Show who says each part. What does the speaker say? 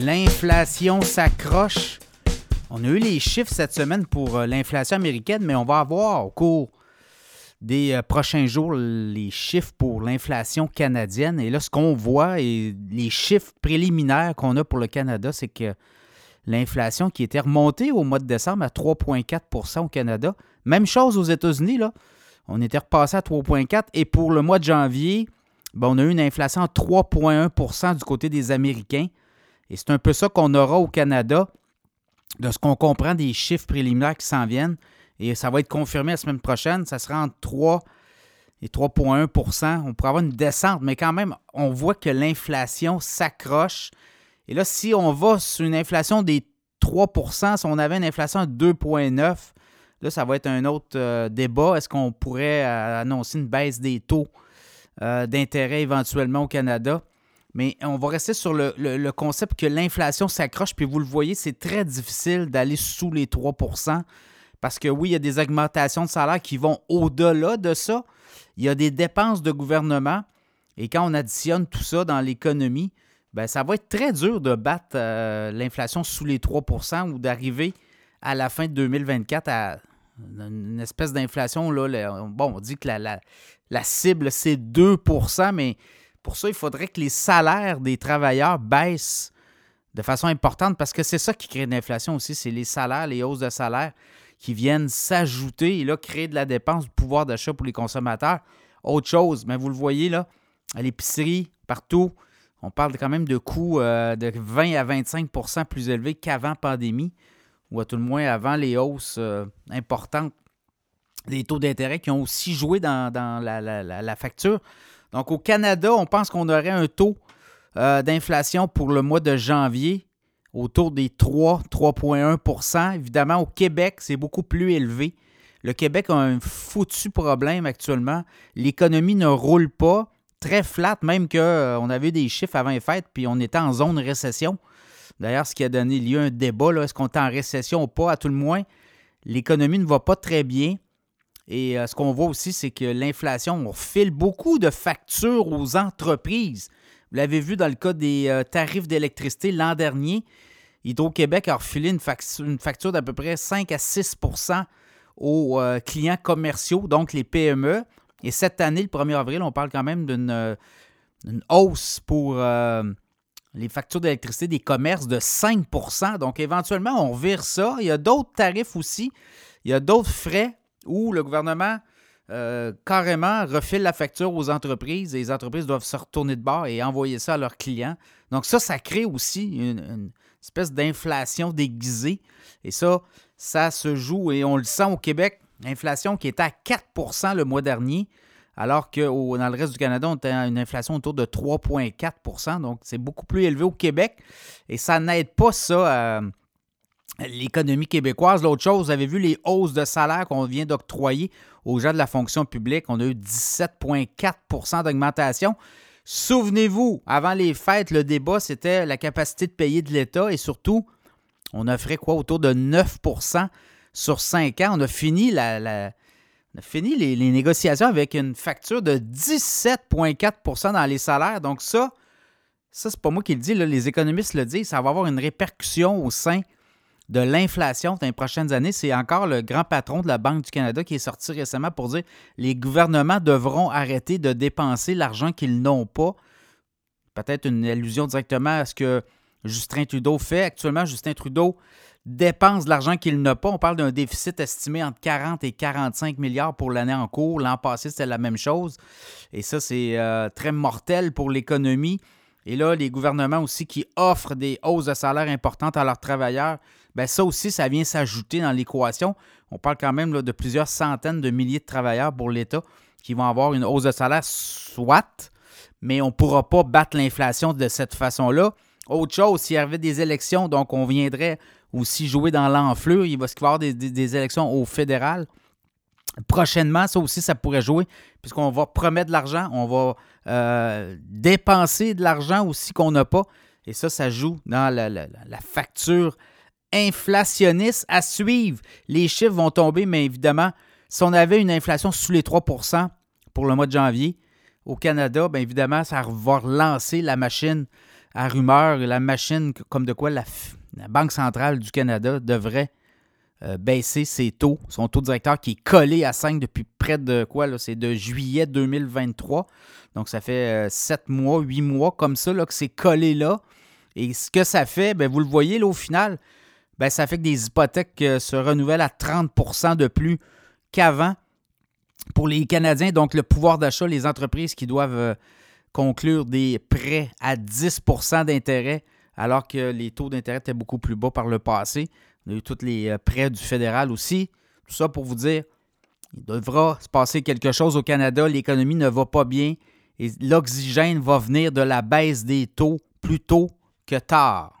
Speaker 1: L'inflation s'accroche. On a eu les chiffres cette semaine pour euh, l'inflation américaine, mais on va avoir au cours des euh, prochains jours les chiffres pour l'inflation canadienne. Et là, ce qu'on voit et les chiffres préliminaires qu'on a pour le Canada, c'est que l'inflation qui était remontée au mois de décembre à 3,4% au Canada. Même chose aux États-Unis, là. On était repassé à 3,4 et pour le mois de janvier, ben, on a eu une inflation à 3,1% du côté des Américains. Et c'est un peu ça qu'on aura au Canada, de ce qu'on comprend des chiffres préliminaires qui s'en viennent. Et ça va être confirmé la semaine prochaine. Ça sera entre 3 et 3,1% On pourrait avoir une descente, mais quand même, on voit que l'inflation s'accroche. Et là, si on va sur une inflation des 3% si on avait une inflation de 2,9% là, ça va être un autre euh, débat. Est-ce qu'on pourrait euh, annoncer une baisse des taux euh, d'intérêt éventuellement au Canada? Mais on va rester sur le, concept que l'inflation s'accroche, puis vous le voyez, c'est très difficile d'aller sous les 3% parce que oui, il y a des augmentations de salaire qui vont au-delà de ça. Il y a des dépenses de gouvernement. Et quand on additionne tout ça dans l'économie, ben, ça va être très dur de battre euh, l'inflation sous les 3% ou d'arriver à la fin de 2024 à une espèce d'inflation. Bon, on dit que la cible, c'est 2% mais pour ça, il faudrait que les salaires des travailleurs baissent de façon importante parce que c'est ça qui crée de l'inflation aussi, c'est les salaires, les hausses de salaire qui viennent s'ajouter et là, créer de la dépense, du pouvoir d'achat pour les consommateurs. Autre chose, mais vous le voyez là, à l'épicerie, partout, on parle quand même de coûts euh, de 20 à 25% plus élevés qu'avant pandémie, ou à tout le moins avant les hausses euh, importantes des taux d'intérêt qui ont aussi joué dans, la facture. Donc, au Canada, on pense qu'on aurait un taux euh, d'inflation pour le mois de janvier autour des 3, 3,1% Évidemment, au Québec, c'est beaucoup plus élevé. Le Québec a un foutu problème actuellement. L'économie ne roule pas. Très flat, même qu'on euh, avait des chiffres avant les fêtes, puis on était en zone récession. D'ailleurs, ce qui a donné lieu à un débat, est-ce qu'on est en récession ou pas, à tout le moins, l'économie ne va pas très bien. Et euh, ce qu'on voit aussi, c'est que l'inflation, on file beaucoup de factures aux entreprises. Vous l'avez vu dans le cas des euh, tarifs d'électricité l'an dernier. Hydro-Québec a refilé une, facture, d'à peu près 5 à 6% aux euh, clients commerciaux, donc les PME. Et cette année, le 1er avril, on parle quand même d'une hausse pour les factures d'électricité des commerces de 5% Donc éventuellement, on vire ça. Il y a d'autres tarifs aussi. Il y a d'autres frais où le gouvernement euh, carrément refile la facture aux entreprises et les entreprises doivent se retourner de bord et envoyer ça à leurs clients. Donc ça, ça crée aussi une, espèce d'inflation déguisée. Et ça, ça se joue et on le sent au Québec. L'inflation qui était à 4% le mois dernier, alors que dans le reste du Canada, on était à une inflation autour de 3,4% Donc c'est beaucoup plus élevé au Québec. Et ça n'aide pas ça à l'économie québécoise. L'autre chose, vous avez vu les hausses de salaire qu'on vient d'octroyer aux gens de la fonction publique. On a eu 17,4% d'augmentation. Souvenez-vous, avant les fêtes, le débat, c'était la capacité de payer de l'État et surtout, on offrait quoi? Autour de 9% sur 5 ans. On a fini, la, fini les, les, négociations avec une facture de 17,4% dans les salaires. Donc ça, ça, c'est pas moi qui le dis, les économistes le disent, ça va avoir une répercussion au sein de l'inflation dans les prochaines années. C'est encore le grand patron de la Banque du Canada qui est sorti récemment pour dire les gouvernements devront arrêter de dépenser l'argent qu'ils n'ont pas. Peut-être une allusion directement à ce que Justin Trudeau fait. Actuellement, Justin Trudeau dépense de l'argent qu'il n'a pas. On parle d'un déficit estimé entre 40 et 45 milliards pour l'année en cours. L'an passé, c'était la même chose. Et ça, c'est euh, très mortel pour l'économie. Et là, les gouvernements aussi qui offrent des hausses de salaire importantes à leurs travailleurs, bien ça aussi, ça vient s'ajouter dans l'équation. On parle quand même de plusieurs centaines de milliers de travailleurs pour l'État qui vont avoir une hausse de salaire, soit, mais on ne pourra pas battre l'inflation de cette façon-là. Autre chose, s'il y avait des élections, donc on viendrait aussi jouer dans l'enflure. Il va y avoir des, des élections au fédéral. Prochainement, ça aussi, ça pourrait jouer, puisqu'on va promettre de l'argent, on va euh, dépenser de l'argent aussi qu'on n'a pas. Et ça, ça joue dans la, facture inflationniste à suivre. Les chiffres vont tomber, mais évidemment, si on avait une inflation sous les 3% pour le mois de janvier au Canada, bien évidemment, ça va relancer la machine à rumeur, la machine, comme de quoi la, Banque centrale du Canada devrait euh, baisser ses taux, son taux directeur qui est collé à 5 depuis près de quoi? C'est de juillet 2023. Donc, ça fait 7 euh, mois, 8 mois comme ça là, que c'est collé là. Et ce que ça fait, bien, vous le voyez là, au final, bien, ça fait que des hypothèques euh, se renouvellent à 30% de plus qu'avant pour les Canadiens. Donc, le pouvoir d'achat, les entreprises qui doivent euh, conclure des prêts à 10% d'intérêt, alors que les taux d'intérêt étaient beaucoup plus bas par le passé. On a tous les euh, prêts du fédéral aussi. Tout ça pour vous dire, il devra se passer quelque chose au Canada. L'économie ne va pas bien et l'oxygène va venir de la baisse des taux plus tôt que tard.